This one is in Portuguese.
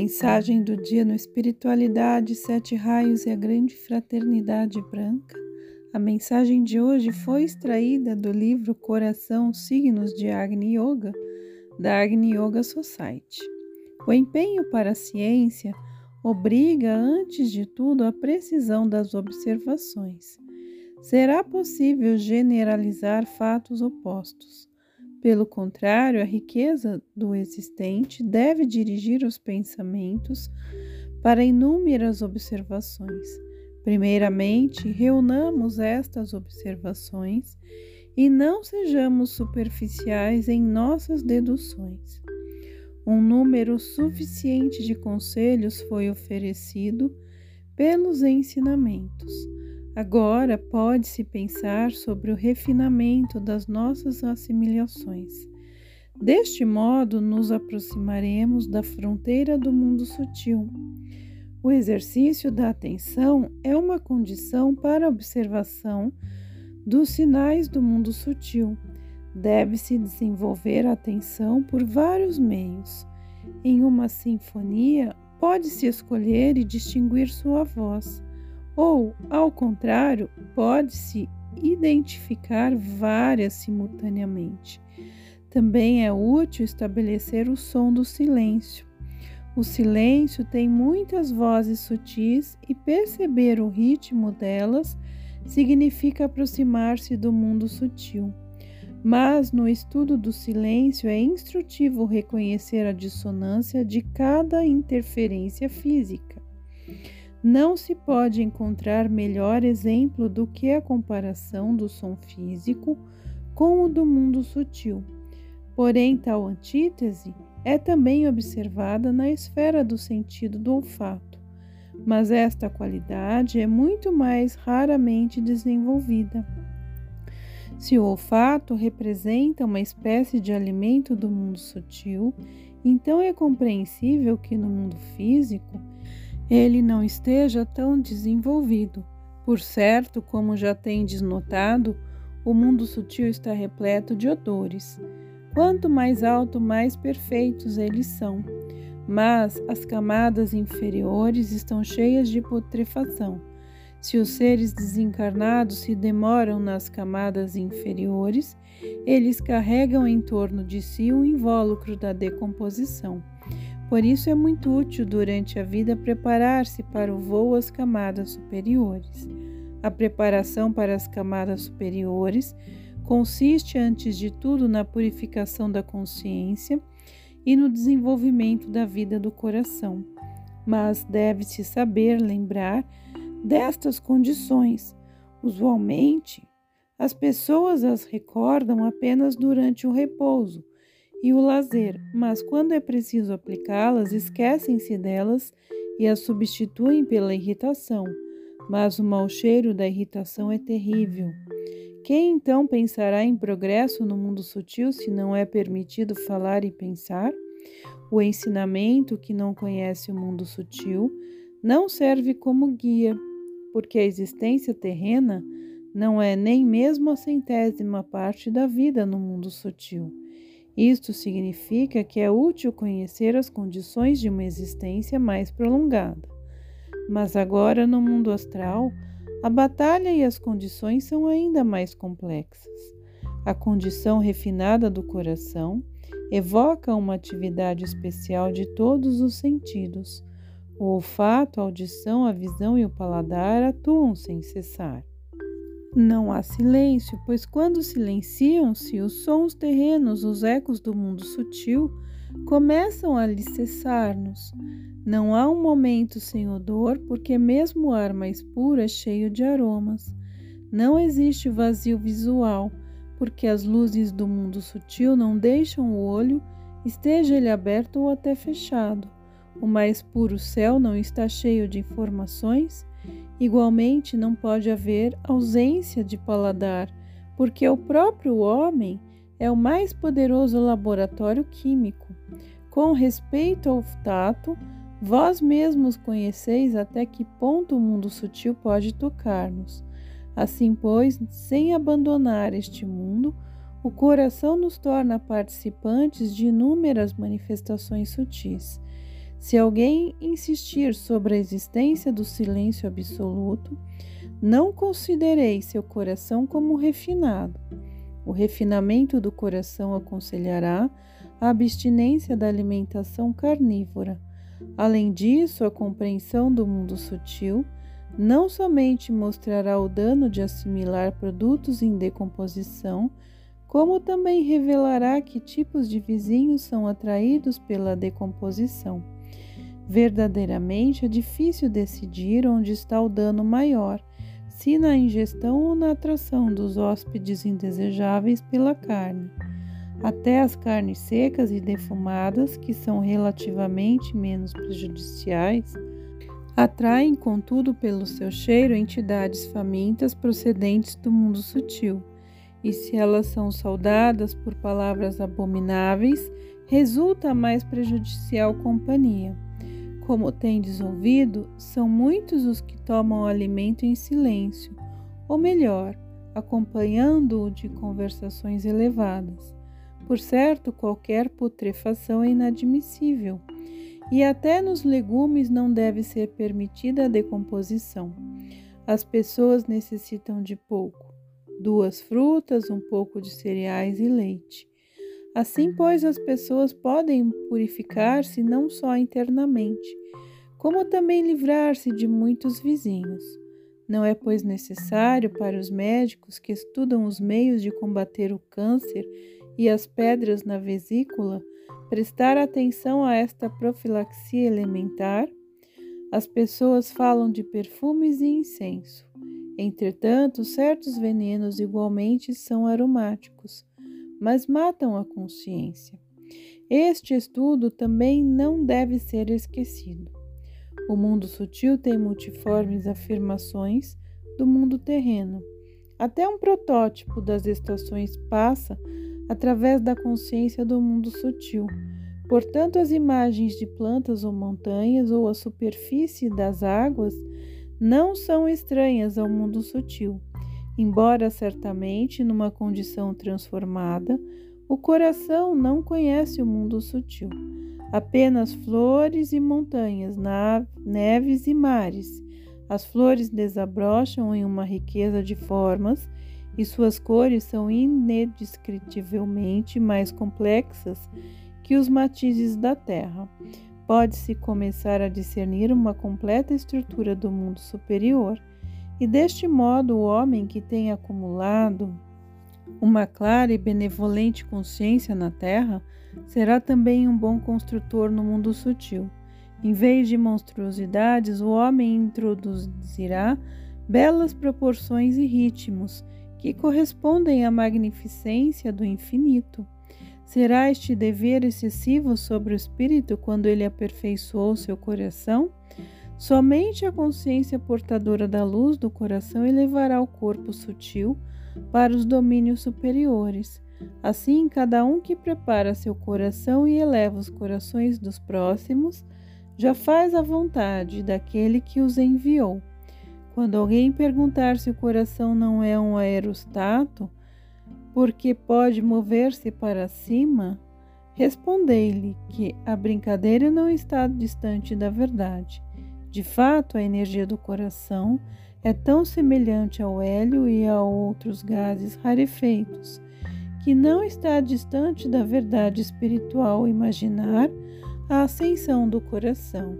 Mensagem do dia no Espiritualidade, Sete Raios e a Grande Fraternidade Branca. A mensagem de hoje foi extraída do livro Coração Signos de Agni Yoga, da Agni Yoga Society. O empenho para a ciência obriga, antes de tudo, a precisão das observações. Será possível generalizar fatos opostos pelo contrário, a riqueza do existente deve dirigir os pensamentos para inúmeras observações. Primeiramente, reunamos estas observações e não sejamos superficiais em nossas deduções. Um número suficiente de conselhos foi oferecido pelos ensinamentos Agora pode-se pensar sobre o refinamento das nossas assimilações. Deste modo, nos aproximaremos da fronteira do mundo sutil. O exercício da atenção é uma condição para a observação dos sinais do mundo sutil. Deve-se desenvolver a atenção por vários meios. Em uma sinfonia, pode-se escolher e distinguir sua voz ou, ao contrário, pode-se identificar várias simultaneamente. Também é útil estabelecer o som do silêncio. O silêncio tem muitas vozes sutis e perceber o ritmo delas significa aproximar-se do mundo sutil. Mas no estudo do silêncio é instrutivo reconhecer a dissonância de cada interferência física. Não se pode encontrar melhor exemplo do que a comparação do som físico com o do mundo sutil. Porém, tal antítese é também observada na esfera do sentido do olfato, mas esta qualidade é muito mais raramente desenvolvida. Se o olfato representa uma espécie de alimento do mundo sutil, então é compreensível que no mundo físico ele não esteja tão desenvolvido. Por certo, como já tendes notado, o mundo sutil está repleto de odores. Quanto mais alto, mais perfeitos eles são. Mas as camadas inferiores estão cheias de putrefação. Se os seres desencarnados se demoram nas camadas inferiores, eles carregam em torno de si o invólucro da decomposição. Por isso é muito útil durante a vida preparar-se para o voo às camadas superiores. A preparação para as camadas superiores consiste, antes de tudo, na purificação da consciência e no desenvolvimento da vida do coração. Mas deve-se saber lembrar destas condições. Usualmente, as pessoas as recordam apenas durante o repouso e o lazer, mas quando é preciso aplicá-las, esquecem-se delas e as substituem pela irritação. Mas o mau cheiro da irritação é terrível. Quem então pensará em progresso no mundo sutil se não é permitido falar e pensar? O ensinamento que não conhece o mundo sutil não serve como guia, porque a existência terrena não é nem mesmo a centésima parte da vida no mundo sutil. Isto significa que é útil conhecer as condições de uma existência mais prolongada. Mas agora, no mundo astral, a batalha e as condições são ainda mais complexas. A condição refinada do coração evoca uma atividade especial de todos os sentidos. O olfato, a audição, a visão e o paladar atuam sem cessar. Não há silêncio, pois quando silenciam-se os sons terrenos, os ecos do mundo sutil, começam a alicerçar-nos. Não há um momento sem odor, porque mesmo o ar mais puro é cheio de aromas. Não existe vazio visual, porque as luzes do mundo sutil não deixam o olho, esteja ele aberto ou até fechado. O mais puro céu não está cheio de informações, Igualmente, não pode haver ausência de paladar, porque o próprio homem é o mais poderoso laboratório químico. Com respeito ao tato, vós mesmos conheceis até que ponto o mundo sutil pode tocar-nos. Assim, pois, sem abandonar este mundo, o coração nos torna participantes de inúmeras manifestações sutis. Se alguém insistir sobre a existência do silêncio absoluto, não considerei seu coração como refinado. O refinamento do coração aconselhará a abstinência da alimentação carnívora. Além disso, a compreensão do mundo sutil não somente mostrará o dano de assimilar produtos em decomposição, como também revelará que tipos de vizinhos são atraídos pela decomposição. Verdadeiramente é difícil decidir onde está o dano maior, se na ingestão ou na atração dos hóspedes indesejáveis pela carne. Até as carnes secas e defumadas, que são relativamente menos prejudiciais, atraem, contudo, pelo seu cheiro, entidades famintas procedentes do mundo sutil e se elas são saudadas por palavras abomináveis, resulta mais prejudicial companhia. Como tendes ouvido, são muitos os que tomam alimento em silêncio, ou melhor, acompanhando-o de conversações elevadas. Por certo, qualquer putrefação é inadmissível, e até nos legumes não deve ser permitida a decomposição. As pessoas necessitam de pouco duas frutas, um pouco de cereais e leite. Assim, pois, as pessoas podem purificar-se não só internamente, como também livrar-se de muitos vizinhos. Não é, pois, necessário para os médicos que estudam os meios de combater o câncer e as pedras na vesícula prestar atenção a esta profilaxia elementar? As pessoas falam de perfumes e incenso. Entretanto, certos venenos igualmente são aromáticos, mas matam a consciência. Este estudo também não deve ser esquecido. O mundo sutil tem multiformes afirmações do mundo terreno. Até um protótipo das estações passa através da consciência do mundo sutil. Portanto, as imagens de plantas ou montanhas ou a superfície das águas não são estranhas ao mundo sutil, embora certamente numa condição transformada, o coração não conhece o mundo sutil. Apenas flores e montanhas, neves e mares. As flores desabrocham em uma riqueza de formas e suas cores são indescritivelmente mais complexas que os matizes da terra pode-se começar a discernir uma completa estrutura do mundo superior, e deste modo o homem que tem acumulado uma clara e benevolente consciência na terra será também um bom construtor no mundo sutil. Em vez de monstruosidades, o homem introduzirá belas proporções e ritmos que correspondem à magnificência do infinito. Será este dever excessivo sobre o espírito quando ele aperfeiçoou seu coração? Somente a consciência portadora da luz do coração elevará o corpo sutil para os domínios superiores. Assim, cada um que prepara seu coração e eleva os corações dos próximos, já faz a vontade daquele que os enviou. Quando alguém perguntar se o coração não é um aerostato, porque pode mover-se para cima, respondei-lhe que a brincadeira não está distante da verdade. De fato, a energia do coração é tão semelhante ao hélio e a outros gases rarefeitos, que não está distante da verdade espiritual imaginar a ascensão do coração.